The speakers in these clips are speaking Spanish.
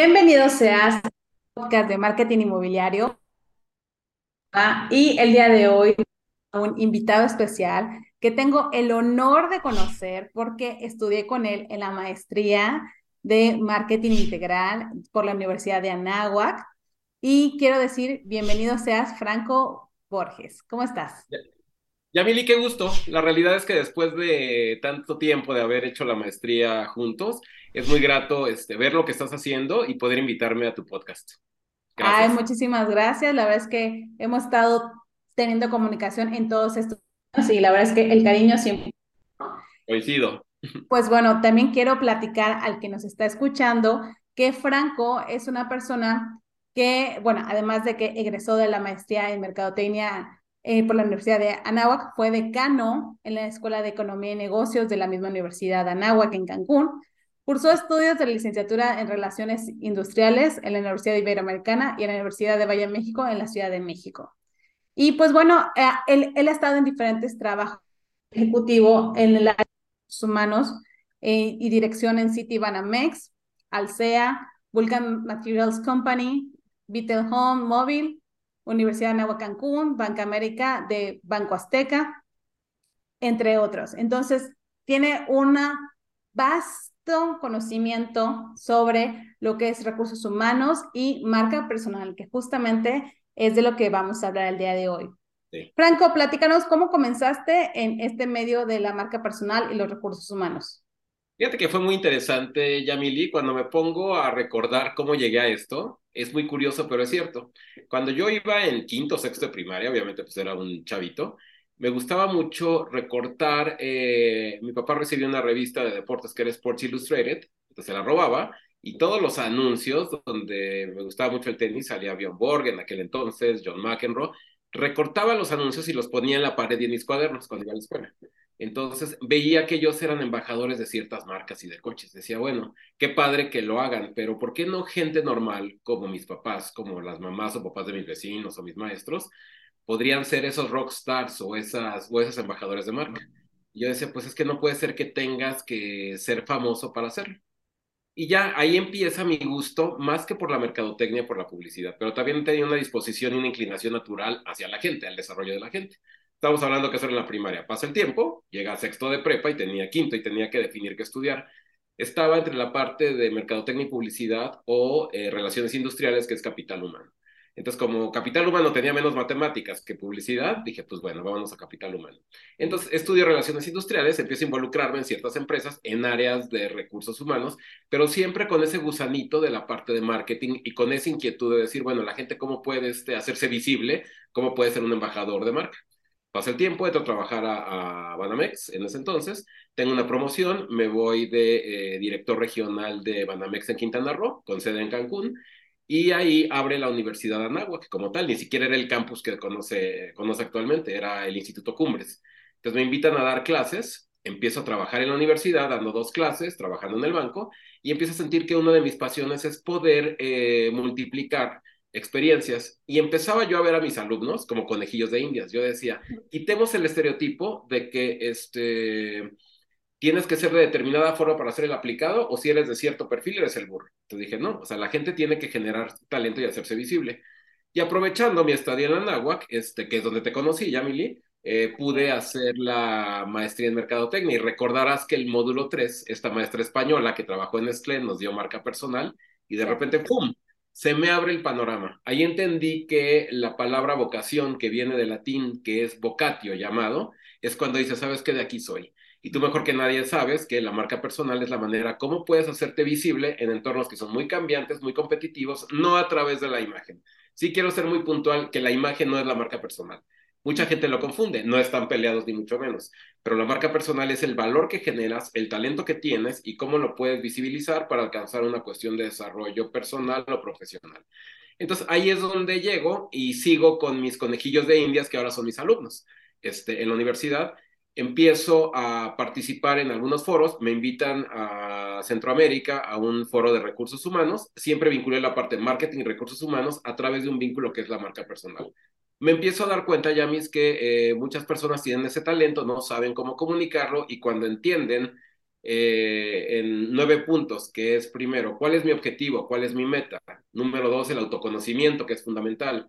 Bienvenido seas al podcast de marketing inmobiliario. Y el día de hoy, un invitado especial que tengo el honor de conocer porque estudié con él en la maestría de marketing integral por la Universidad de Anáhuac. Y quiero decir, bienvenido seas Franco Borges. ¿Cómo estás? Yamili, qué gusto. La realidad es que después de tanto tiempo de haber hecho la maestría juntos, es muy grato este, ver lo que estás haciendo y poder invitarme a tu podcast. Gracias. Ay, muchísimas gracias. La verdad es que hemos estado teniendo comunicación en todos estos años y la verdad es que el cariño siempre. Coincido. Pues bueno, también quiero platicar al que nos está escuchando que Franco es una persona que, bueno, además de que egresó de la maestría en Mercadotecnia eh, por la Universidad de Anáhuac, fue decano en la Escuela de Economía y Negocios de la misma Universidad de Anáhuac en Cancún. Cursó estudios de licenciatura en Relaciones Industriales en la Universidad Iberoamericana y en la Universidad de Valle México en la Ciudad de México. Y pues bueno, eh, él, él, ha estado en diferentes trabajos ejecutivos en el área de humanos eh, y dirección en City Banamex, Alsea, Vulcan Materials Company, Vitel Home Móvil, Universidad de Nueva Cancún, Banca América de Banco Azteca, entre otros. Entonces, tiene un vasto conocimiento sobre lo que es recursos humanos y marca personal, que justamente es de lo que vamos a hablar el día de hoy. Franco, platícanos cómo comenzaste en este medio de la marca personal y los recursos humanos. Fíjate que fue muy interesante, Yamili, cuando me pongo a recordar cómo llegué a esto, es muy curioso, pero es cierto. Cuando yo iba en quinto o sexto de primaria, obviamente pues era un chavito, me gustaba mucho recortar, eh, mi papá recibió una revista de deportes que era Sports Illustrated, entonces se la robaba, y todos los anuncios donde me gustaba mucho el tenis, salía Bjorn Borg en aquel entonces, John McEnroe, recortaba los anuncios y los ponía en la pared y en mis cuadernos cuando iba a la escuela. Entonces veía que ellos eran embajadores de ciertas marcas y de coches. Decía, bueno, qué padre que lo hagan, pero ¿por qué no gente normal como mis papás, como las mamás o papás de mis vecinos o mis maestros, podrían ser esos rockstars o esas o esos embajadores de marca? Y yo decía, pues es que no puede ser que tengas que ser famoso para hacerlo. Y ya ahí empieza mi gusto, más que por la mercadotecnia, por la publicidad, pero también tenía una disposición y una inclinación natural hacia la gente, al desarrollo de la gente. Estamos hablando que hacer en la primaria. Pasa el tiempo, llega a sexto de prepa y tenía quinto y tenía que definir qué estudiar. Estaba entre la parte de mercadotecnia y publicidad o eh, relaciones industriales, que es capital humano. Entonces, como capital humano tenía menos matemáticas que publicidad, dije, pues bueno, vámonos a capital humano. Entonces, estudio relaciones industriales, empiezo a involucrarme en ciertas empresas, en áreas de recursos humanos, pero siempre con ese gusanito de la parte de marketing y con esa inquietud de decir, bueno, la gente cómo puede este, hacerse visible, cómo puede ser un embajador de marca. Pasa el tiempo, entro a trabajar a, Banamex en ese entonces, tengo una promoción, me voy de eh, director regional de Banamex en Quintana Roo, con sede en Cancún, y ahí abre la Universidad de Anáhuac como tal, ni siquiera era el campus que conoce, conoce actualmente, era el Instituto Cumbres. Entonces me invitan a dar clases, empiezo a trabajar en la universidad dando dos clases, trabajando en el banco, y empiezo a sentir que una de mis pasiones es poder eh, multiplicar experiencias y empezaba yo a ver a mis alumnos como conejillos de indias. Yo decía, quitemos el estereotipo de que este, tienes que ser de determinada forma para hacer el aplicado o si eres de cierto perfil eres el burro. Entonces dije, no, o sea, la gente tiene que generar talento y hacerse visible. Y aprovechando mi estadía en Anáhuac, este, que es donde te conocí, Yamili, eh, pude hacer la maestría en Mercadotecnia y recordarás que el módulo 3, esta maestra española que trabajó en Nestlé, nos dio marca personal y de repente, ¡pum!, se me abre el panorama. Ahí entendí que la palabra vocación, que viene del latín, que es vocatio llamado, es cuando dices, sabes que de aquí soy. Y tú mejor que nadie sabes que la marca personal es la manera cómo puedes hacerte visible en entornos que son muy cambiantes, muy competitivos, no a través de la imagen. Sí quiero ser muy puntual que la imagen no es la marca personal. Mucha gente lo confunde, no están peleados ni mucho menos, pero la marca personal es el valor que generas, el talento que tienes y cómo lo puedes visibilizar para alcanzar una cuestión de desarrollo personal o profesional. Entonces ahí es donde llego y sigo con mis conejillos de indias que ahora son mis alumnos este, en la universidad. Empiezo a participar en algunos foros, me invitan a Centroamérica a un foro de recursos humanos, siempre vinculé la parte marketing y recursos humanos a través de un vínculo que es la marca personal me empiezo a dar cuenta, Yamis, que eh, muchas personas tienen ese talento, no saben cómo comunicarlo y cuando entienden eh, en nueve puntos, que es primero, ¿cuál es mi objetivo? ¿Cuál es mi meta? Número dos, el autoconocimiento, que es fundamental.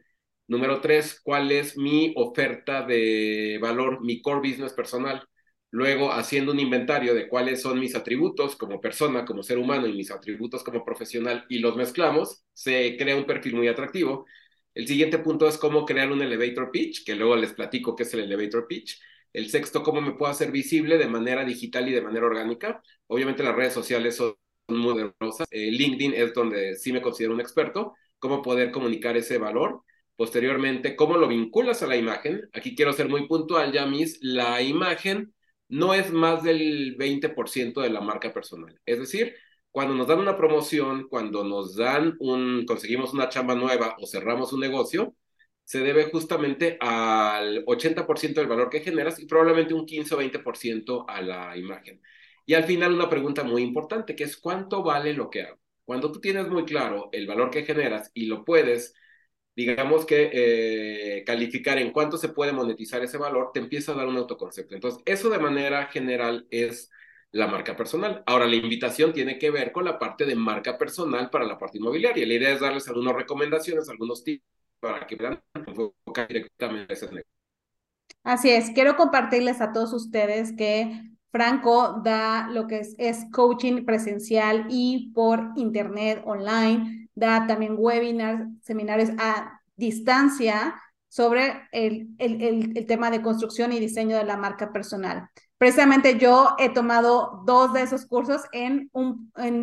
Número tres, ¿cuál es mi oferta de valor, mi core business personal? Luego, haciendo un inventario de cuáles son mis atributos como persona, como ser humano y mis atributos como profesional y los mezclamos, se crea un perfil muy atractivo. El siguiente punto es cómo crear un elevator pitch, que luego les platico qué es el elevator pitch. El sexto, cómo me puedo hacer visible de manera digital y de manera orgánica. Obviamente las redes sociales son muy poderosas. Eh, LinkedIn es donde sí me considero un experto. Cómo poder comunicar ese valor. Posteriormente, cómo lo vinculas a la imagen. Aquí quiero ser muy puntual, ya mis, la imagen no es más del 20% de la marca personal. Es decir, cuando nos dan una promoción, cuando nos dan un, conseguimos una chamba nueva o cerramos un negocio, se debe justamente al 80% del valor que generas y probablemente un 15 o 20% a la imagen. Y al final una pregunta muy importante, que es ¿cuánto vale lo que hago? Cuando tú tienes muy claro el valor que generas y lo puedes digamos que eh, calificar en cuánto se puede monetizar ese valor, te empieza a dar un autoconcepto. Entonces, eso de manera general es la marca personal. Ahora, la invitación tiene que ver con la parte de marca personal para la parte inmobiliaria. La idea es darles algunas recomendaciones, algunos tips para que puedan enfocar directamente a. Así es, quiero compartirles a todos ustedes que Franco da lo que es, es coaching presencial y por internet, online da también webinars, seminarios a distancia sobre el, el, el, tema de construcción y diseño de la marca personal. Precisamente yo he tomado dos de esos cursos en,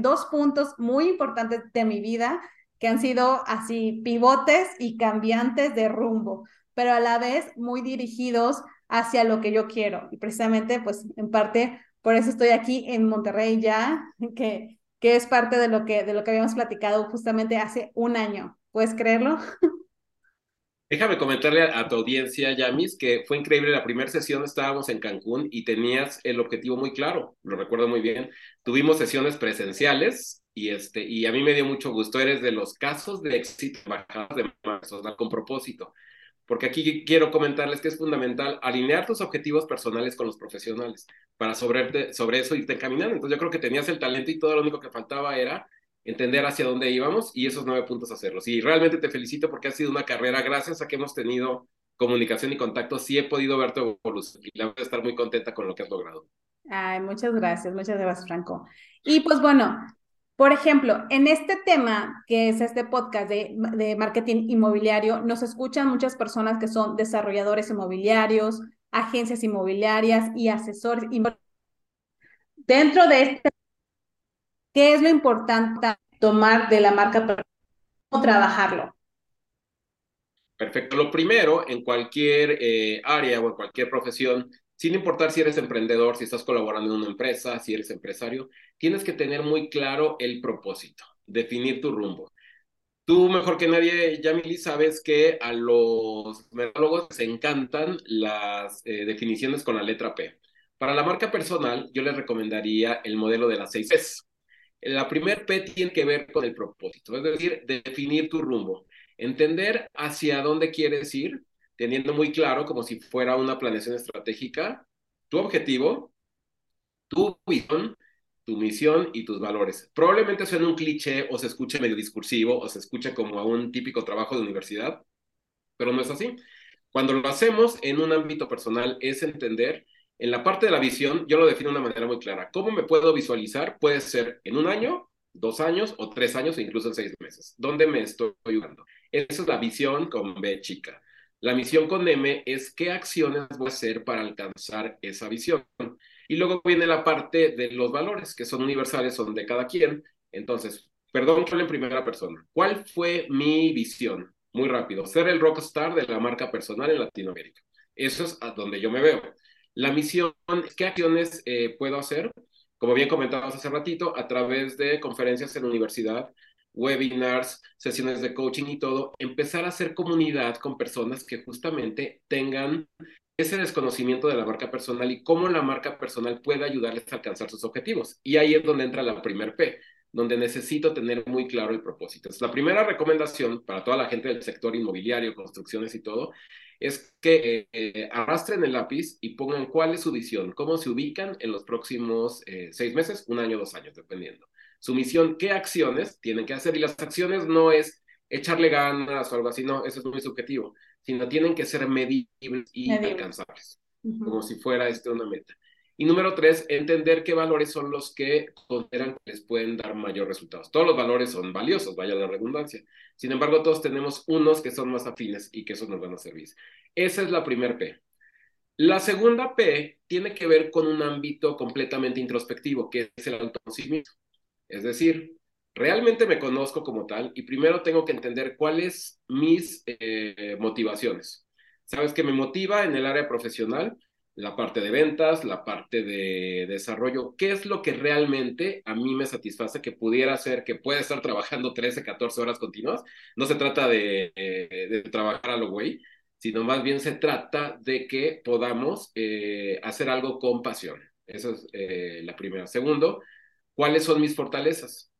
dos puntos muy importantes de mi vida que han sido así pivotes y cambiantes de rumbo, pero a la vez muy dirigidos hacia lo que yo quiero. Y precisamente, pues en parte, por eso estoy aquí en Monterrey ya, que que es parte de lo que, de lo que habíamos platicado justamente hace un año. ¿Puedes creerlo? Déjame comentarle a, tu audiencia, Yamis, que fue increíble. La primera sesión estábamos en Cancún y tenías el objetivo muy claro, lo recuerdo muy bien. Tuvimos sesiones presenciales y, este, y a mí me dio mucho gusto. Eres de los casos de éxito de personal con propósito porque aquí quiero comentarles que es fundamental alinear tus objetivos personales con los profesionales para sobre, sobre eso irte caminando. Entonces yo creo que tenías el talento y todo lo único que faltaba era entender hacia dónde íbamos y esos nueve puntos hacerlos. Y realmente te felicito porque ha sido una carrera, gracias a que hemos tenido comunicación y contacto, sí he podido ver tu evolución y la voy a estar muy contenta con lo que has logrado. Ay, muchas gracias, muchas gracias, Franco. Y pues bueno, por ejemplo, en este tema, que es este podcast de, marketing inmobiliario, nos escuchan muchas personas que son desarrolladores inmobiliarios, agencias inmobiliarias y asesores. Dentro de este, ¿qué es lo importante tomar de la marca para trabajarlo? Perfecto. Lo primero, en cualquier eh, área o en cualquier profesión, sin importar si eres emprendedor, si estás colaborando en una empresa, si eres empresario, tienes que tener muy claro el propósito, definir tu rumbo. Tú mejor que nadie, Yamili, sabes que a los mercadólogos les encantan las eh, definiciones con la letra P. Para la marca personal, yo les recomendaría el modelo de las seis P's. La primer P tiene que ver con el propósito, es decir, definir tu rumbo, entender hacia dónde quieres ir, teniendo muy claro, como si fuera una planeación estratégica, tu objetivo, tu visión, tu misión y tus valores. Probablemente suene un cliché o se escuche medio discursivo o se escuche como a un típico trabajo de universidad, pero no es así. Cuando lo hacemos en un ámbito personal es entender, en la parte de la visión, yo lo defino de una manera muy clara. ¿Cómo me puedo visualizar? Puede ser en un año, dos años o tres años o incluso en seis meses. ¿Dónde me estoy ayudando? Esa es la visión con B chica. La misión con M es qué acciones voy a hacer para alcanzar esa visión. Y luego viene la parte de los valores, que son universales, son de cada quien. Entonces, perdón hable en primera persona. ¿Cuál fue mi visión? Muy rápido, ser el rockstar de la marca personal en Latinoamérica. Eso es a donde yo me veo. La misión, ¿qué acciones eh, puedo hacer? Como bien comentabas hace ratito, a través de conferencias en la universidad, webinars, sesiones de coaching y todo, empezar a hacer comunidad con personas que justamente tengan ese desconocimiento de la marca personal y cómo la marca personal puede ayudarles a alcanzar sus objetivos. Y ahí es donde entra la primer P, donde necesito tener muy claro el propósito. Es la primera recomendación para toda la gente del sector inmobiliario, construcciones y todo, es que eh, arrastren el lápiz y pongan cuál es su visión, cómo se ubican en los próximos eh, seis meses, un año, dos años, dependiendo. Su misión, qué acciones tienen que hacer. Y las acciones no es echarle ganas o algo así, no, eso es muy subjetivo, sino tienen que ser medibles y alcanzables, como si fuera este una meta. Y número tres, entender qué valores son los que consideran que les pueden dar mayor resultados. Todos los valores son valiosos, vaya la redundancia. Sin embargo, todos tenemos unos que son más afines y que esos nos van a servir. Esa es la primera P. La segunda P tiene que ver con un ámbito completamente introspectivo, que es el autoconocimiento. Es decir, realmente me conozco como tal y primero tengo que entender cuáles mis eh, motivaciones. ¿Sabes qué me motiva en el área profesional? La parte de ventas, la parte de desarrollo, ¿qué es lo que realmente a mí me satisface que pudiera ser que pueda estar trabajando 13, 14 horas continuas? No se trata de, eh, de trabajar a lo güey, sino más bien se trata de que podamos eh, hacer algo con pasión. Esa es eh, la primera. Segundo, ¿cuáles son mis fortalezas?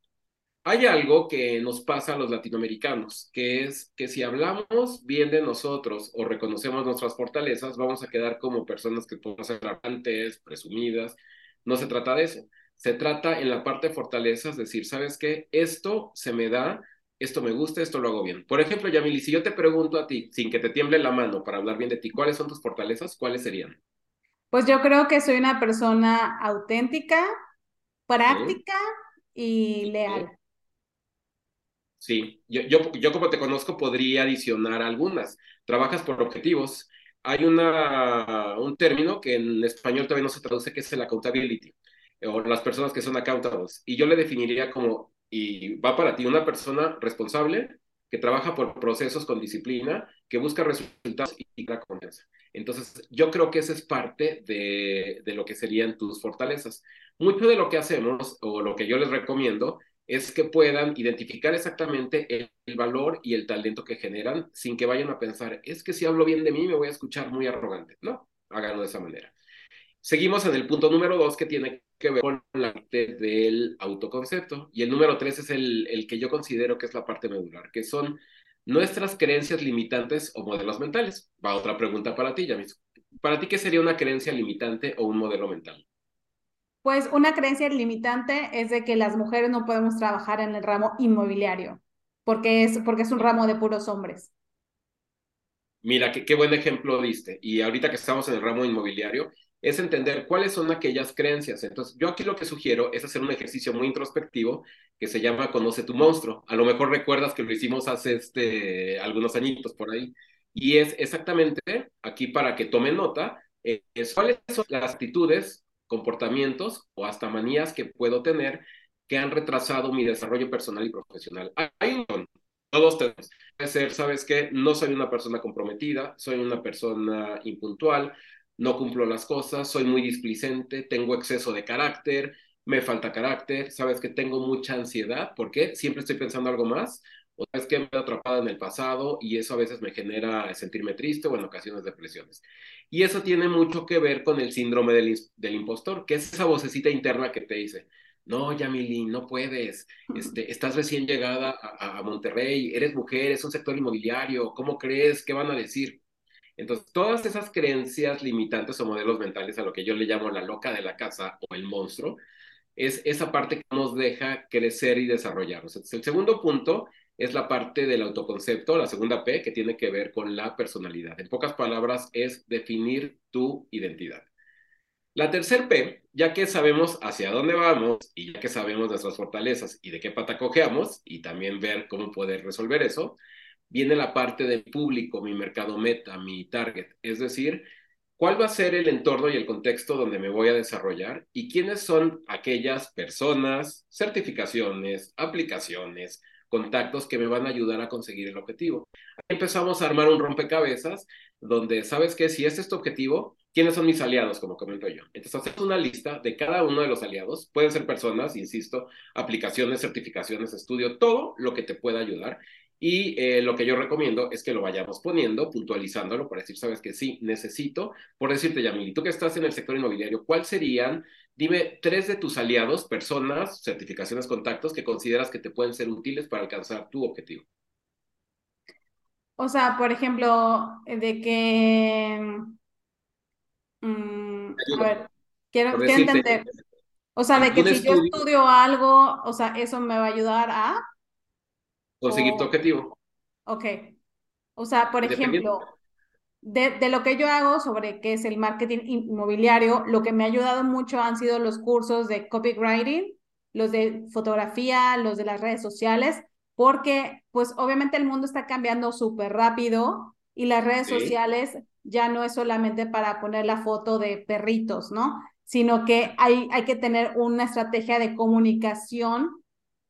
Hay algo que nos pasa a los latinoamericanos, que es que si hablamos bien de nosotros o reconocemos nuestras fortalezas, vamos a quedar como personas que pueden ser arrogantes, presumidas. No se trata de eso. Se trata en la parte de fortalezas, decir, ¿sabes qué? Esto se me da, esto me gusta, esto lo hago bien. Por ejemplo, Yamili, si yo te pregunto a ti, sin que te tiemble la mano para hablar bien de ti, ¿cuáles son tus fortalezas? ¿Cuáles serían? Pues yo creo que soy una persona auténtica, práctica y leal. Sí, yo, yo, yo como te conozco podría adicionar algunas. Trabajas por objetivos. Hay una, un término que en español todavía no se traduce, que es el accountability, o las personas que son accountables. Y yo le definiría como, y va para ti, una persona responsable que trabaja por procesos con disciplina, que busca resultados y la confianza. Entonces, yo creo que esa es parte de, de lo que serían tus fortalezas. Mucho de lo que hacemos, o lo que yo les recomiendo, es que puedan identificar exactamente el, valor y el talento que generan sin que vayan a pensar, es que si hablo bien de mí me voy a escuchar muy arrogante. No, háganlo de esa manera. Seguimos en el punto número dos que tiene que ver con la parte del autoconcepto y el número tres es el, el que yo considero que es la parte medular, que son nuestras creencias limitantes o modelos mentales. Va otra pregunta para ti, Yamis. ¿Para ti qué sería una creencia limitante o un modelo mental? Pues una creencia limitante es de que las mujeres no podemos trabajar en el ramo inmobiliario, porque es, porque es un ramo de puros hombres. Mira, qué, qué buen ejemplo diste. Y ahorita que estamos en el ramo inmobiliario, es entender cuáles son aquellas creencias. Entonces, yo aquí lo que sugiero es hacer un ejercicio muy introspectivo que se llama Conoce tu monstruo. A lo mejor recuerdas que lo hicimos hace este, algunos añitos por ahí. Y es exactamente aquí para que tomen nota, eh, cuáles son las actitudes comportamientos o hasta manías que puedo tener que han retrasado mi desarrollo personal y profesional. Hay un todos tenemos. Puede ser, ¿sabes qué? No soy una persona comprometida, soy una persona impuntual, no cumplo las cosas, soy muy displicente, tengo exceso de carácter, me falta carácter, sabes que tengo mucha ansiedad, ¿por qué? Siempre estoy pensando algo más, o sabes que me he atrapada en el pasado y eso a veces me genera sentirme triste o en ocasiones depresiones. Y eso tiene mucho que ver con el síndrome del, del impostor, que es esa vocecita interna que te dice, no, Yamili, no puedes, este, estás recién llegada a, a, Monterrey, eres mujer, es un sector inmobiliario, ¿cómo crees? ¿Qué van a decir? Entonces, todas esas creencias limitantes o modelos mentales a lo que yo le llamo la loca de la casa o el monstruo, es esa parte que nos deja crecer y desarrollarnos. El segundo punto es la parte del autoconcepto, la segunda P, que tiene que ver con la personalidad. En pocas palabras, es definir tu identidad. La tercer P, ya que sabemos hacia dónde vamos y ya que sabemos nuestras fortalezas y de qué pata cojeamos, y también ver cómo poder resolver eso, viene la parte del público, mi mercado meta, mi target. Es decir, cuál va a ser el entorno y el contexto donde me voy a desarrollar y quiénes son aquellas personas, certificaciones, aplicaciones, contactos que me van a ayudar a conseguir el objetivo. empezamos a armar un rompecabezas donde, ¿sabes qué? Si este es tu objetivo, ¿quiénes son mis aliados? Como comento yo. Entonces, hacemos una lista de cada uno de los aliados. Pueden ser personas, insisto, aplicaciones, certificaciones, estudio, todo lo que te pueda ayudar. Y eh, lo que yo recomiendo es que lo vayamos poniendo, puntualizándolo para decir, sabes que sí, necesito. Por decirte, Yamili, tú que estás en el sector inmobiliario, ¿cuáles serían Dime tres de tus aliados, personas, certificaciones, contactos que consideras que te pueden ser útiles para alcanzar tu objetivo. O sea, por ejemplo, de que... mm, a ver, quiero, quiero entender. O sea, de que si yo estudio algo, o sea, eso me va a ayudar a... Conseguir tu objetivo. Ok. O sea, por ejemplo, de, de, lo que yo hago sobre qué es el marketing inmobiliario, lo que me ha ayudado mucho han sido los cursos de copywriting, los de fotografía, los de las redes sociales, porque pues obviamente el mundo está cambiando súper rápido y las redes sociales ya no es solamente para poner la foto de perritos, ¿no? Sino que hay, hay que tener una estrategia de comunicación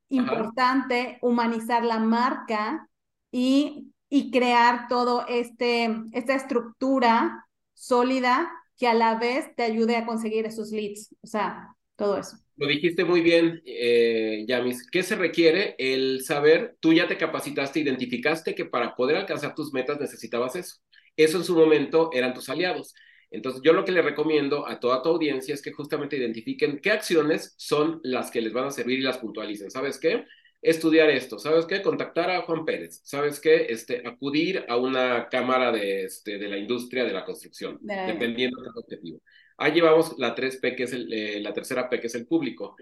importante, humanizar la marca y, y crear todo este, esta estructura sólida que a la vez te ayude a conseguir esos leads, o sea, todo eso. Lo dijiste muy bien, eh, Yamis. ¿Qué se requiere? El saber, tú ya te capacitaste, identificaste que para poder alcanzar tus metas necesitabas eso. Eso en su momento eran tus aliados. Entonces, yo lo que le recomiendo a toda tu audiencia es que justamente identifiquen qué acciones son las que les van a servir y las puntualicen. ¿Sabes qué? Estudiar esto, ¿sabes qué? Contactar a Juan Pérez, ¿sabes qué? Este, acudir a una cámara de, este, de la industria de la construcción, dependiendo del objetivo. Ahí llevamos la 3P, que es eh, la tercera P, que es el público.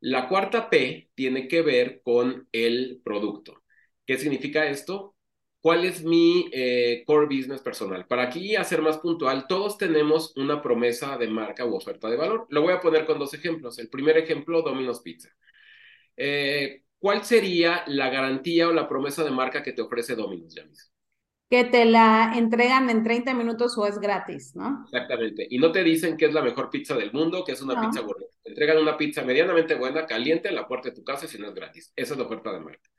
La cuarta P tiene que ver con el producto. ¿Qué significa esto? ¿Cuál es mi eh, core business personal? Para aquí hacer más puntual, todos tenemos una promesa de marca u oferta de valor. Lo voy a poner con dos ejemplos. El primer ejemplo, Domino's Pizza. Eh, ¿Cuál sería la garantía o la promesa de marca que te ofrece Domino's, Jamis? que te la entregan en 30 minutos o es gratis, ¿no? Exactamente. Y no te dicen que es la mejor pizza del mundo, que es una pizza buena. Te entregan una pizza medianamente buena, caliente, en la puerta de tu casa si no es gratis. Esa es la oferta de marca.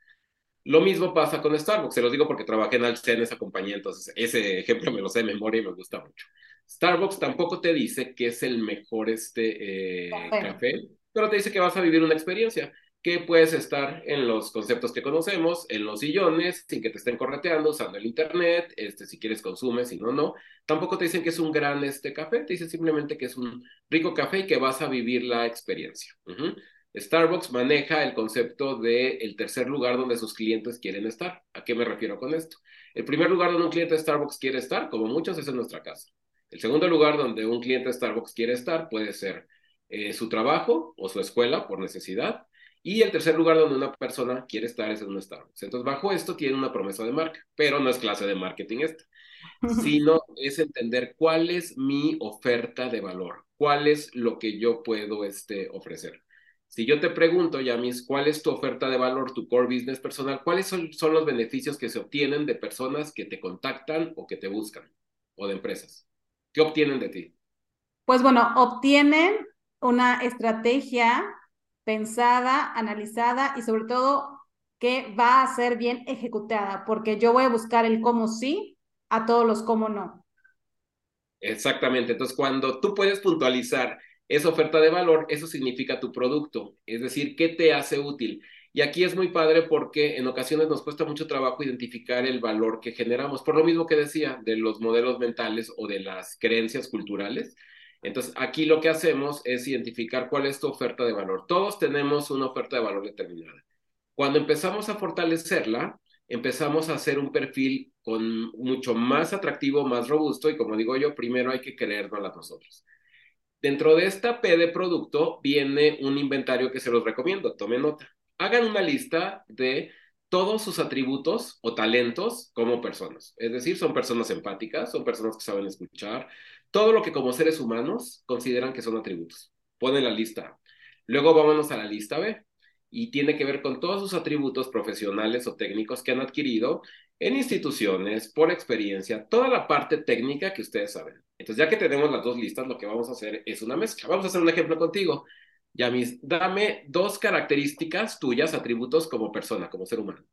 Lo mismo pasa con Starbucks, se los digo porque trabajé en Alce en esa compañía, entonces ese ejemplo me lo sé de memoria y me gusta mucho. Starbucks tampoco te dice que es el mejor este, eh, café, pero te dice que vas a vivir una experiencia que puedes estar en los conceptos que conocemos, en los sillones, sin que te estén correteando, usando el internet, este, si quieres consumes, si no, no. Tampoco te dicen que es un gran este café, te dicen simplemente que es un rico café y que vas a vivir la experiencia. Starbucks maneja el concepto de el tercer lugar donde sus clientes quieren estar. ¿A qué me refiero con esto? El primer lugar donde un cliente de Starbucks quiere estar, como muchos, es en nuestra casa. El segundo lugar donde un cliente de Starbucks quiere estar puede ser eh, su trabajo o su escuela por necesidad y el tercer lugar donde una persona quiere estar es en un Starbucks. Entonces, bajo esto tiene una promesa de marca, pero no es clase de marketing esta, sino es entender cuál es mi oferta de valor, cuál es lo que yo puedo este, ofrecer. Si yo te pregunto, Yamis, ¿cuál es tu oferta de valor, tu core business personal? ¿Cuáles son, son los beneficios que se obtienen de personas que te contactan o que te buscan o de empresas? ¿Qué obtienen de ti? Pues bueno, obtienen una estrategia pensada, analizada y sobre todo que va a ser bien ejecutada, porque yo voy a buscar el cómo sí a todos los cómo no. Exactamente, entonces cuando tú puedes puntualizar esa oferta de valor, eso significa tu producto, es decir, qué te hace útil. Y aquí es muy padre porque en ocasiones nos cuesta mucho trabajo identificar el valor que generamos, por lo mismo que decía, de los modelos mentales o de las creencias culturales. Entonces, aquí lo que hacemos es identificar cuál es tu oferta de valor. Todos tenemos una oferta de valor determinada. Cuando empezamos a fortalecerla, empezamos a hacer un perfil con mucho más atractivo, más robusto y como digo yo, primero hay que creernos a nosotros. Dentro de esta P de producto viene un inventario que se los recomiendo, tomen nota. Hagan una lista de todos sus atributos o talentos como personas. Es decir, son personas empáticas, son personas que saben escuchar, todo lo que como seres humanos consideran que son atributos. Ponen la lista Luego vámonos a la lista B y tiene que ver con todos sus atributos profesionales o técnicos que han adquirido en instituciones, por experiencia, toda la parte técnica que ustedes saben. Entonces, ya que tenemos las dos listas, lo que vamos a hacer es una mezcla. Vamos a hacer un ejemplo contigo. Yamis, dame dos características tuyas, atributos como persona, como ser humano.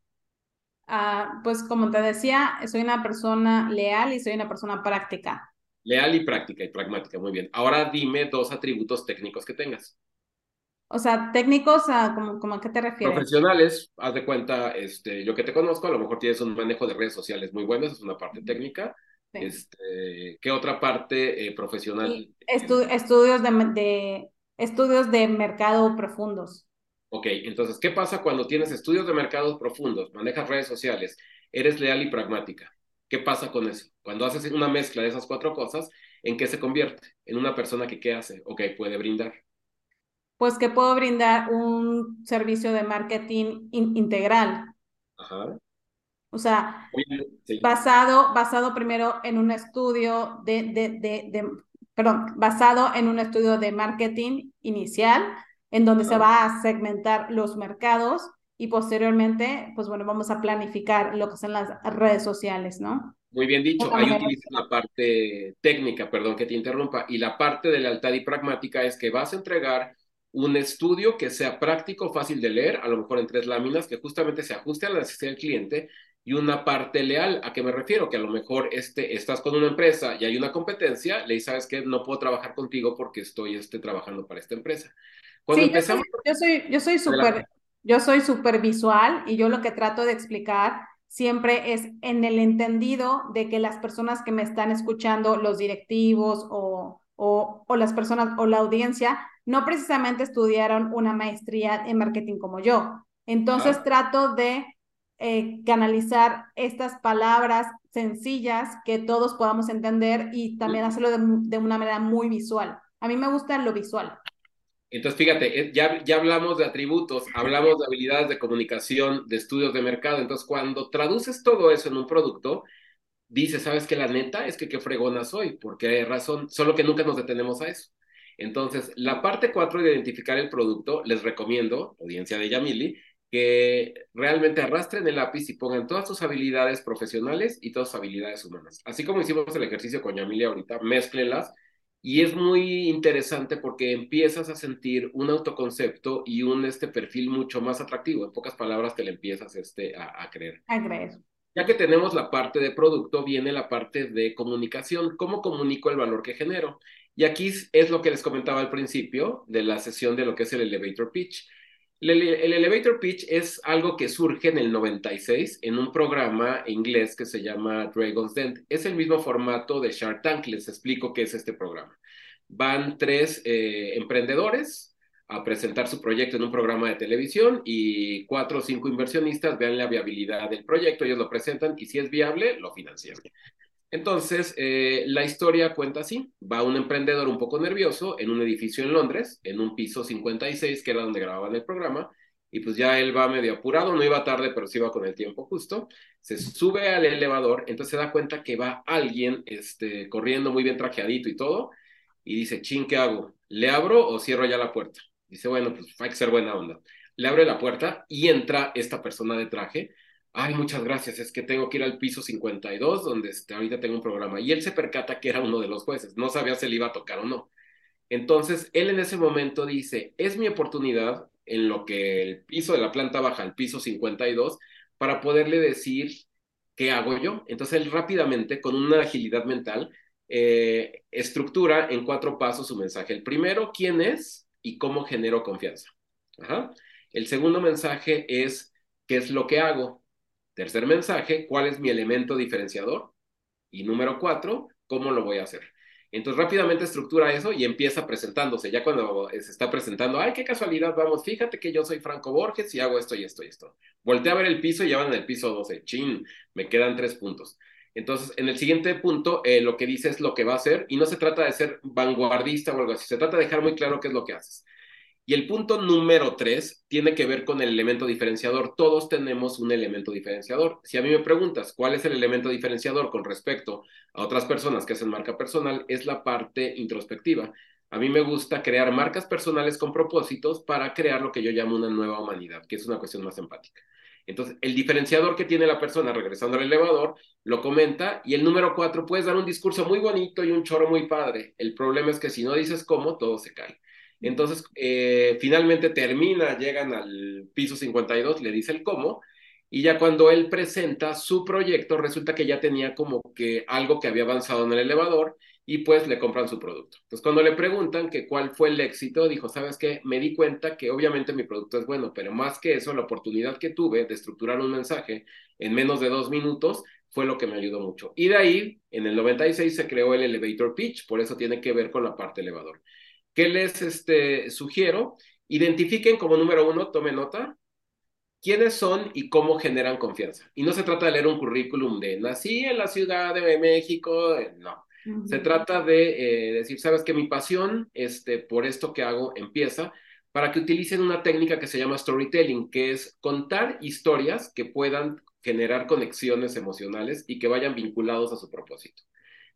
Ah, pues como te decía, soy una persona leal y soy una persona práctica. Leal y práctica y pragmática, muy bien. Ahora dime dos atributos técnicos que tengas. O sea, técnicos, ¿cómo, a qué te refieres? Profesionales, haz de cuenta, este, yo que te conozco, a lo mejor tienes un manejo de redes sociales muy bueno, esa es una parte técnica. Este, ¿Qué otra parte eh, profesional? estudios de, estudios de mercado profundos. Ok, entonces, ¿qué pasa cuando tienes estudios de mercados profundos, manejas redes sociales, eres leal y pragmática? ¿Qué pasa con eso? Cuando haces una mezcla de esas cuatro cosas, ¿en qué se convierte? En una persona que qué hace o que puede brindar. Pues que puedo brindar un servicio de marketing integral. Ajá. O sea, basado, basado primero en un estudio de, de, de, de, perdón, basado en un estudio de marketing inicial, en donde se va a segmentar los mercados y posteriormente, pues bueno, vamos a planificar lo que son las redes sociales, ¿no? Muy bien dicho, ahí utilizas la parte técnica, perdón que te interrumpa, y la parte de lealtad y pragmática es que vas a entregar un estudio que sea práctico, fácil de leer, a lo mejor en tres láminas, que justamente se ajuste a la necesidad del cliente, y una parte leal. ¿A qué me refiero? Que a lo mejor este, estás con una empresa y hay una competencia, le dices, ¿sabes qué? No puedo trabajar contigo porque estoy este, trabajando para esta empresa. Cuando empezamos... Yo soy, yo soy súper yo soy súper visual y yo lo que trato de explicar siempre es en el entendido de que las personas que me están escuchando, los directivos o, o, o las personas o la audiencia, no precisamente estudiaron una maestría en marketing como yo. Entonces trato de eh, canalizar estas palabras sencillas que todos podamos entender y también hacerlo de, de, una manera muy visual. A mí me gusta lo visual. Entonces, fíjate, eh, ya, ya hablamos de atributos, hablamos de habilidades de comunicación, de estudios de mercado. Entonces, cuando traduces todo eso en un producto, dices, ¿sabes qué? La neta es que qué fregona soy, porque hay razón, solo que nunca nos detenemos a eso. Entonces, la parte cuatro de identificar el producto, les recomiendo, audiencia de Yamili, que realmente arrastren el lápiz y pongan todas sus habilidades profesionales y todas sus habilidades humanas. Así como hicimos el ejercicio con Yamili ahorita, mézclenlas y es muy interesante porque empiezas a sentir un autoconcepto y un este perfil mucho más atractivo. En pocas palabras, te le empiezas este, a, creer. A creer. Ya que tenemos la parte de producto, viene la parte de comunicación. ¿Cómo comunico el valor que genero? Y aquí es lo que les comentaba al principio de la sesión de lo que es el elevator pitch. El, elevator pitch es algo que surge en el 96 en un programa inglés que se llama Dragon's Den. Es el mismo formato de Shark Tank. Les explico qué es este programa. Van tres eh, emprendedores a presentar su proyecto en un programa de televisión y cuatro o cinco inversionistas vean la viabilidad del proyecto, ellos lo presentan y si es viable, lo financian. Entonces, eh, la historia cuenta así. Va un emprendedor un poco nervioso en un edificio en Londres, en un piso 56, que era donde grababan el programa, y pues ya él va medio apurado, no iba tarde, pero sí iba con el tiempo justo. Se sube al elevador, entonces se da cuenta que va alguien este, corriendo muy bien trajeadito y todo, y dice, chin, ¿qué hago? ¿Le abro o cierro ya la puerta? Dice, bueno, pues hay que ser buena onda. Le abre la puerta y entra esta persona de traje ay, muchas gracias, es que tengo que ir al piso 52, donde este, ahorita tengo un programa. Y él se percata que era uno de los jueces, no sabía si le iba a tocar o no. Entonces, él en ese momento dice, es mi oportunidad en lo que el piso de la planta baja al piso 52 para poderle decir qué hago yo. Entonces, él rápidamente, con una agilidad mental, eh, estructura en cuatro pasos su mensaje. El primero, quién es y cómo genero confianza. El segundo mensaje es qué es lo que hago. Tercer mensaje, ¿cuál es mi elemento diferenciador? Y número cuatro, ¿cómo lo voy a hacer? Entonces rápidamente estructura eso y empieza presentándose. Ya cuando se está presentando, ay, qué casualidad, vamos, fíjate que yo soy Franco Borges y hago esto y esto y esto. Voltea a ver el piso y ya van en el piso 12. Chin, me quedan tres puntos. Entonces, en el siguiente punto, eh, lo que dice es lo que va a hacer y no se trata de ser vanguardista o algo así, se trata de dejar muy claro qué es lo que haces. Y el punto número tres tiene que ver con el elemento diferenciador. Todos tenemos un elemento diferenciador. Si a mí me preguntas cuál es el elemento diferenciador con respecto a otras personas que hacen marca personal, es la parte introspectiva. A mí me gusta crear marcas personales con propósitos para crear lo que yo llamo una nueva humanidad, que es una cuestión más empática. Entonces, el diferenciador que tiene la persona regresando al elevador lo comenta y el número cuatro, puedes dar un discurso muy bonito y un choro muy padre. El problema es que si no dices cómo, todo se cae. Entonces, eh, finalmente termina, llegan al piso 52, le dice el cómo, y ya cuando él presenta su proyecto, resulta que ya tenía como que algo que había avanzado en el elevador y pues le compran su producto. Entonces, cuando le preguntan que cuál fue el éxito, dijo, ¿sabes qué? Me di cuenta que obviamente mi producto es bueno, pero más que eso, la oportunidad que tuve de estructurar un mensaje en menos de dos minutos fue lo que me ayudó mucho. Y de ahí, en el 96 se creó el elevator pitch, por eso tiene que ver con la parte elevador. ¿Qué les este, sugiero? Identifiquen como número uno, tome nota, quiénes son y cómo generan confianza. Y no se trata de leer un currículum de nací en la Ciudad de México, eh, no. Se trata de eh, decir, sabes que mi pasión este, por esto que hago empieza para que utilicen una técnica que se llama storytelling, que es contar historias que puedan generar conexiones emocionales y que vayan vinculados a su propósito.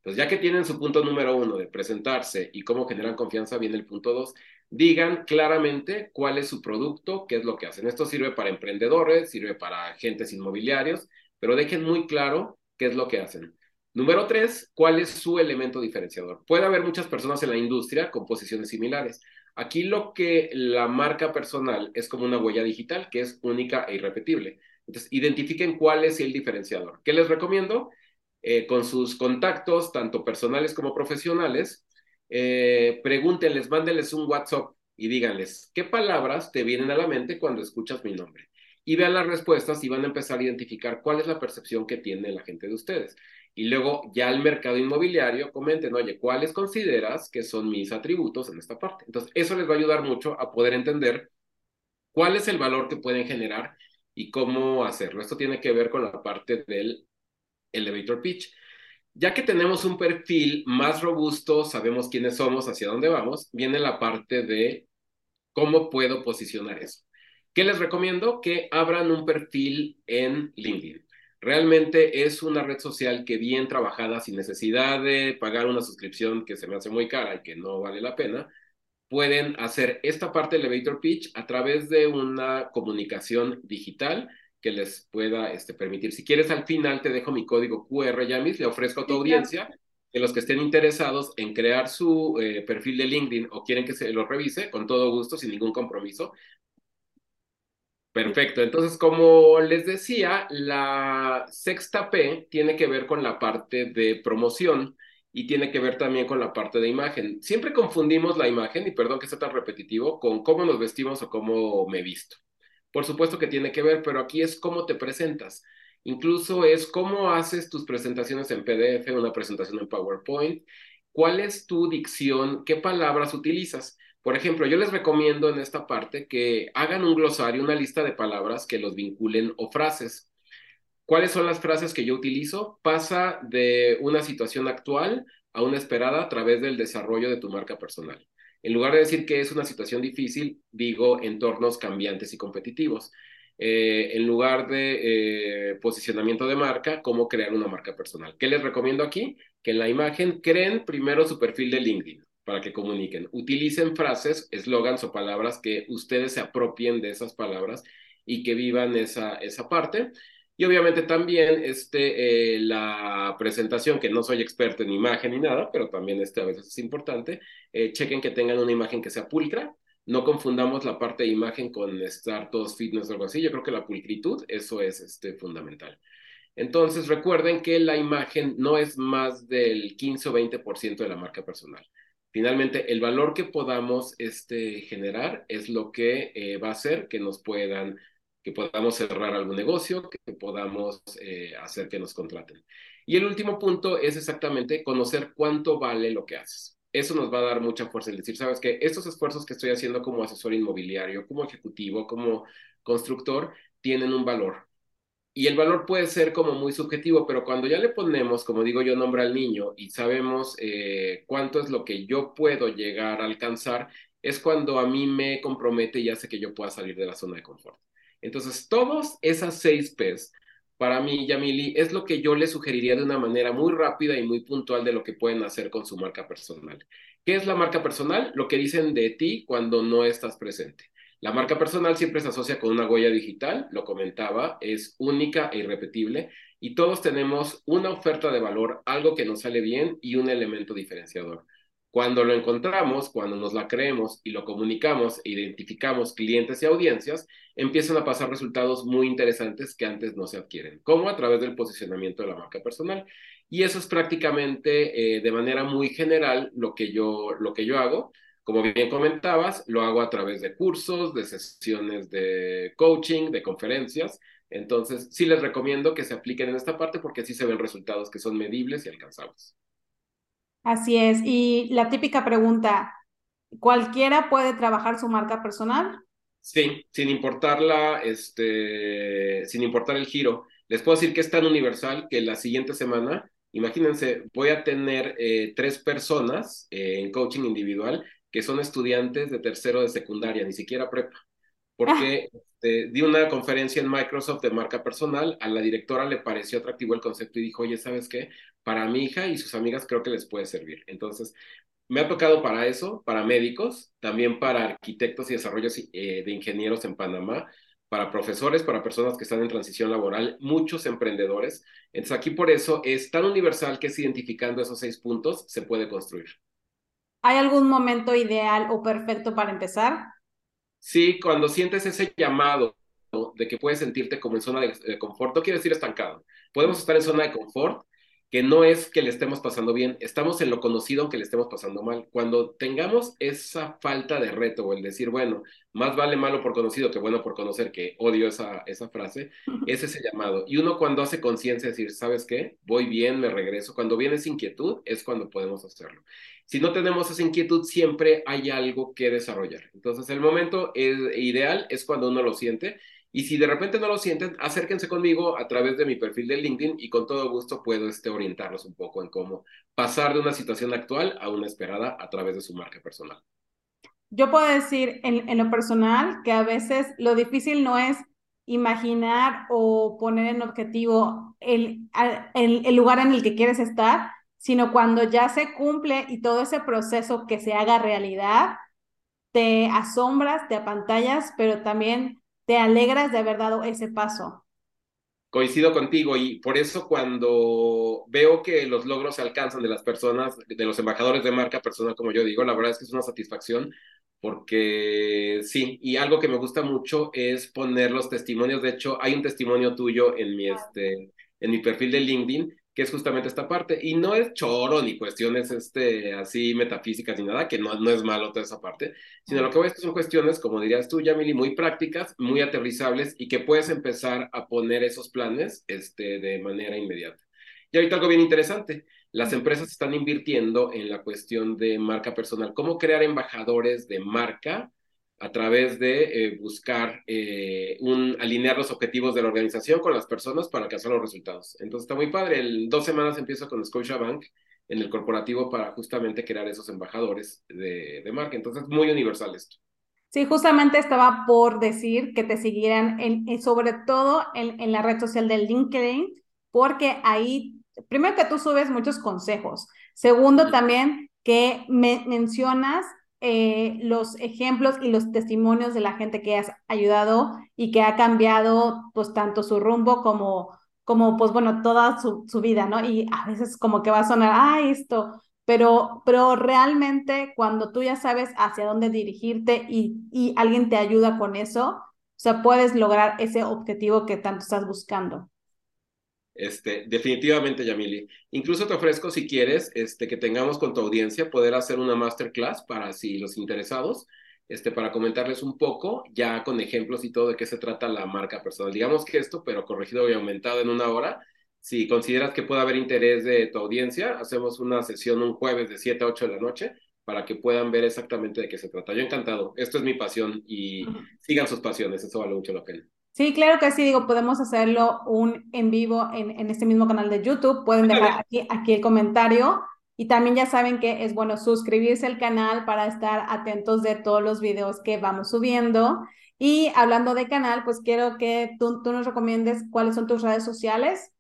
Entonces, ya que tienen su punto número uno de presentarse y cómo generan confianza, viene el punto dos. Digan claramente cuál es su producto, qué es lo que hacen. Esto sirve para emprendedores, sirve para agentes inmobiliarios, pero dejen muy claro qué es lo que hacen. Número tres, ¿cuál es su elemento diferenciador? Puede haber muchas personas en la industria con posiciones similares. Aquí lo que la marca personal es como una huella digital que es única e irrepetible. Entonces, identifiquen cuál es el diferenciador. ¿Qué les recomiendo? Eh, con sus contactos, tanto personales como profesionales, eh, pregúntenles, mándenles un WhatsApp y díganles, ¿qué palabras te vienen a la mente cuando escuchas mi nombre? Y vean las respuestas y van a empezar a identificar cuál es la percepción que tiene la gente de ustedes. Y luego ya al mercado inmobiliario comenten, oye, ¿cuáles consideras que son mis atributos en esta parte? Entonces, eso les va a ayudar mucho a poder entender cuál es el valor que pueden generar y cómo hacerlo. Esto tiene que ver con la parte del elevator pitch. Ya que tenemos un perfil más robusto, sabemos quiénes somos, hacia dónde vamos, viene la parte de cómo puedo posicionar eso. ¿Qué les recomiendo? Que abran un perfil en LinkedIn. Realmente es una red social que bien trabajada, sin necesidad de pagar una suscripción que se me hace muy cara y que no vale la pena, pueden hacer esta parte del elevator pitch a través de una comunicación digital que les pueda este, permitir. Si quieres, al final te dejo mi código QR, Yamis, le ofrezco a tu audiencia que los que estén interesados en crear su eh, perfil de LinkedIn o quieren que se lo revise, con todo gusto, sin ningún compromiso. Perfecto, entonces como les decía, la sexta P tiene que ver con la parte de promoción y tiene que ver también con la parte de imagen. Siempre confundimos la imagen, y perdón que sea tan repetitivo, con cómo nos vestimos o cómo me visto. Por supuesto que tiene que ver, pero aquí es cómo te presentas. Incluso es cómo haces tus presentaciones en PDF, una presentación en PowerPoint, cuál es tu dicción, qué palabras utilizas. Por ejemplo, yo les recomiendo en esta parte que hagan un glosario, una lista de palabras que los vinculen o frases. ¿Cuáles son las frases que yo utilizo? Pasa de una situación actual a una esperada a través del desarrollo de tu marca personal. En lugar de decir que es una situación difícil, digo entornos cambiantes y competitivos. Eh, en lugar de eh, posicionamiento de marca, cómo crear una marca personal. ¿Qué les recomiendo aquí? Que en la imagen creen primero su perfil de LinkedIn para que comuniquen. Utilicen frases, eslogans o palabras que ustedes se apropien de esas palabras y que vivan esa, esa parte. Y obviamente también este, eh, la presentación, que no soy experto en imagen ni nada, pero también este a veces es importante, eh, chequen que tengan una imagen que sea pulcra, no confundamos la parte de imagen con estar todos fitness o algo así, yo creo que la pulcritud, eso es este, fundamental. Entonces recuerden que la imagen no es más del 15 o 20% de la marca personal. Finalmente, el valor que podamos este, generar es lo que eh, va a hacer que nos puedan que podamos cerrar algún negocio, que podamos eh, hacer que nos contraten. Y el último punto es exactamente conocer cuánto vale lo que haces. Eso nos va a dar mucha fuerza, el decir, sabes que estos esfuerzos que estoy haciendo como asesor inmobiliario, como ejecutivo, como constructor, tienen un valor. Y el valor puede ser como muy subjetivo, pero cuando ya le ponemos, como digo yo, nombre al niño y sabemos eh, cuánto es lo que yo puedo llegar a alcanzar, es cuando a mí me compromete y hace que yo pueda salir de la zona de confort. Entonces, todas esas seis P's, para mí, Yamili, es lo que yo le sugeriría de una manera muy rápida y muy puntual de lo que pueden hacer con su marca personal. ¿Qué es la marca personal? Lo que dicen de ti cuando no estás presente. La marca personal siempre se asocia con una huella digital, lo comentaba, es única e irrepetible y todos tenemos una oferta de valor, algo que nos sale bien y un elemento diferenciador. Cuando lo encontramos, cuando nos la creemos y lo comunicamos e identificamos clientes y audiencias, empiezan a pasar resultados muy interesantes que antes no se adquieren, como a través del posicionamiento de la marca personal. Y eso es prácticamente eh, de manera muy general lo que, yo, lo que yo hago. Como bien comentabas, lo hago a través de cursos, de sesiones de coaching, de conferencias. Entonces, sí les recomiendo que se apliquen en esta parte porque sí se ven resultados que son medibles y alcanzables. Así es. Y la típica pregunta, ¿cualquiera puede trabajar su marca personal? Sí, sin importar la, este, sin importar el giro. Les puedo decir que es tan universal que la siguiente semana, imagínense, voy a tener eh, tres personas eh, en coaching individual que son estudiantes de tercero de secundaria, ni siquiera prepa, porque. Este, di una conferencia en Microsoft de marca personal, a la directora le pareció atractivo el concepto y dijo, oye, ¿sabes qué? Para mi hija y sus amigas creo que les puede servir. Entonces, me ha tocado para eso, para médicos, también para arquitectos y desarrollos eh, de ingenieros en Panamá, para profesores, para personas que están en transición laboral, muchos emprendedores. Entonces aquí por eso es tan universal que es identificando esos seis puntos se puede construir. ¿Hay algún momento ideal o perfecto para empezar? Sí, cuando sientes ese llamado de que puedes sentirte como en zona de, confort, no quiere decir estancado. Podemos estar en zona de confort, que no es que le estemos pasando bien, estamos en lo conocido aunque le estemos pasando mal. Cuando tengamos esa falta de reto o el decir, bueno, más vale malo por conocido que bueno por conocer, que odio esa, esa frase, es ese llamado. Y uno cuando hace conciencia, decir, ¿sabes qué? Voy bien, me regreso. Cuando viene esa inquietud, es cuando podemos hacerlo. Si no tenemos esa inquietud, siempre hay algo que desarrollar. Entonces, el momento ideal es cuando uno lo siente y si de repente no lo sienten, acérquense conmigo a través de mi perfil de LinkedIn y con todo gusto puedo este, orientarlos un poco en cómo pasar de una situación actual a una esperada a través de su marca personal. Yo puedo decir en, en lo personal que a veces lo difícil no es imaginar o poner en objetivo el, el, el lugar en el que quieres estar, sino cuando ya se cumple y todo ese proceso que se haga realidad, te asombras, te apantallas, pero también te alegras de haber dado ese paso. Coincido contigo y por eso cuando veo que los logros se alcanzan de las personas, de los embajadores de marca personal, como yo digo, la verdad es que es una satisfacción porque sí, y algo que me gusta mucho es poner los testimonios. De hecho, hay un testimonio tuyo en mi, este, en mi perfil de LinkedIn que es justamente esta parte. Y no es choro ni cuestiones este, así metafísicas ni nada, que no, no es malo toda esa parte, sino lo que voy a son cuestiones, como dirías tú, Yamili, muy prácticas, muy aterrizables y que puedes empezar a poner esos planes este, de manera inmediata. Y ahorita algo bien interesante, las empresas están invirtiendo en la cuestión de marca personal, cómo crear embajadores de marca a través de eh, buscar eh, un, alinear los objetivos de la organización con las personas para alcanzar los resultados. Entonces está muy padre. En dos semanas empiezo con Scotiabank en el corporativo para justamente crear esos embajadores de, de marca. Entonces, muy universal esto. Sí, justamente estaba por decir que te siguieran, en, sobre todo en, en, la red social de LinkedIn, porque ahí, primero que tú subes muchos consejos. Segundo, también que me mencionas eh, los ejemplos y los testimonios de la gente que has ayudado y que ha cambiado pues tanto su rumbo como, como pues bueno, toda su, su vida, ¿no? Y a veces como que va a sonar, ah, esto, pero, pero realmente cuando tú ya sabes hacia dónde dirigirte y, y alguien te ayuda con eso, o sea, puedes lograr ese objetivo que tanto estás buscando. Este, definitivamente, Yamili. Incluso te ofrezco, si quieres, este, que tengamos con tu audiencia, poder hacer una masterclass para si los interesados, este, para comentarles un poco, ya con ejemplos y todo de qué se trata la marca personal. Digamos que esto, pero corregido y aumentado en una hora. Si consideras que puede haber interés de tu audiencia, hacemos una sesión un jueves de 7 a 8 de la noche para que puedan ver exactamente de qué se trata. Yo encantado. Esto es mi pasión y sigan sus pasiones. Eso vale mucho la pena. Sí, claro que sí, digo, podemos hacerlo un en vivo en, en este mismo canal de YouTube. Pueden dejar aquí, aquí el comentario. Y también ya saben que es bueno suscribirse al canal para estar atentos de todos los videos que vamos subiendo. Y hablando de canal, pues quiero que tú, tú nos recomiendes cuáles son tus redes sociales.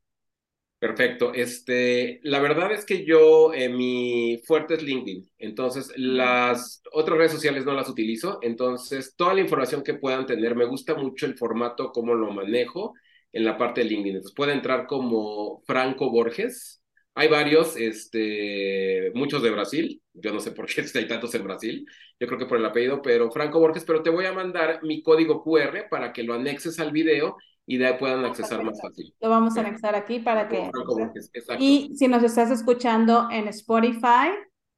Perfecto. Este, la verdad es que yo, eh, mi fuerte es LinkedIn. Entonces, las otras redes sociales no las utilizo. Entonces, toda la información que puedan tener, me gusta mucho el formato, cómo lo manejo en la parte de LinkedIn. Entonces, puede entrar como Franco Borges. Hay varios, este, muchos de Brasil. Yo no sé por qué hay tantos en Brasil. Yo creo que por el apellido, pero Franco Borges. Pero te voy a mandar mi código QR para que lo anexes al video y de ahí puedan accesar más fácil. Lo vamos a anexar aquí para que... Y si nos estás escuchando en Spotify,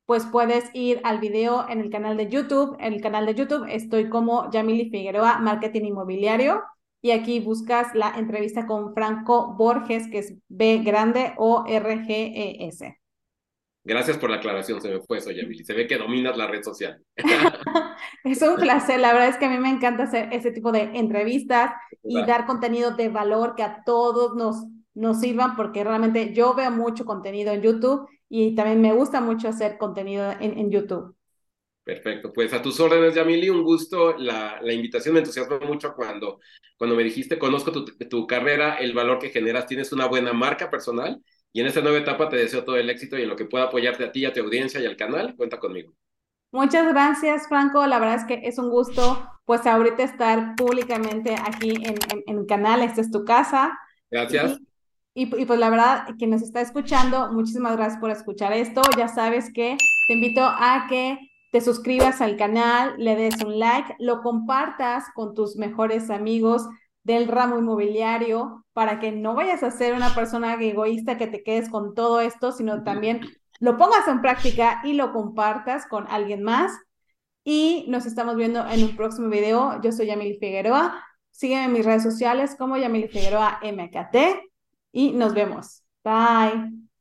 pues puedes ir al video en el canal de YouTube. En el canal de YouTube estoy como Yamili Figueroa, Marketing Inmobiliario. Y aquí buscas la entrevista con Franco Borges, que es B grande o R G E S. Gracias por la aclaración, se me fue eso, Yamili. Se ve que dominas la red social. es un placer, la verdad es que a mí me encanta hacer ese tipo de entrevistas y dar contenido de valor que a todos nos, nos sirvan, porque realmente yo veo mucho contenido en YouTube y también me gusta mucho hacer contenido en, en YouTube. Perfecto, pues a tus órdenes, Yamili, un gusto. La, la invitación me entusiasmó mucho cuando, cuando me dijiste, conozco tu, tu carrera, el valor que generas, tienes una buena marca personal y en esta nueva etapa te deseo todo el éxito y en lo que pueda apoyarte a ti, a tu audiencia y al canal, cuenta conmigo. Muchas gracias, Franco. La verdad es que es un gusto, pues ahorita estar públicamente aquí en, en, el canal. Esta es tu casa. Gracias. Y, y, pues la verdad, quien nos está escuchando, muchísimas gracias por escuchar esto. Ya sabes que te invito a que te suscribas al canal, le des un like, lo compartas con tus mejores amigos del ramo inmobiliario para que no vayas a ser una persona egoísta que te quedes con todo esto, sino también lo pongas en práctica y lo compartas con alguien más. Y nos estamos viendo en un próximo video. Yo soy Yamili Figueroa. Sígueme en mis redes sociales como Yamili Figueroa MKT y nos vemos. Bye.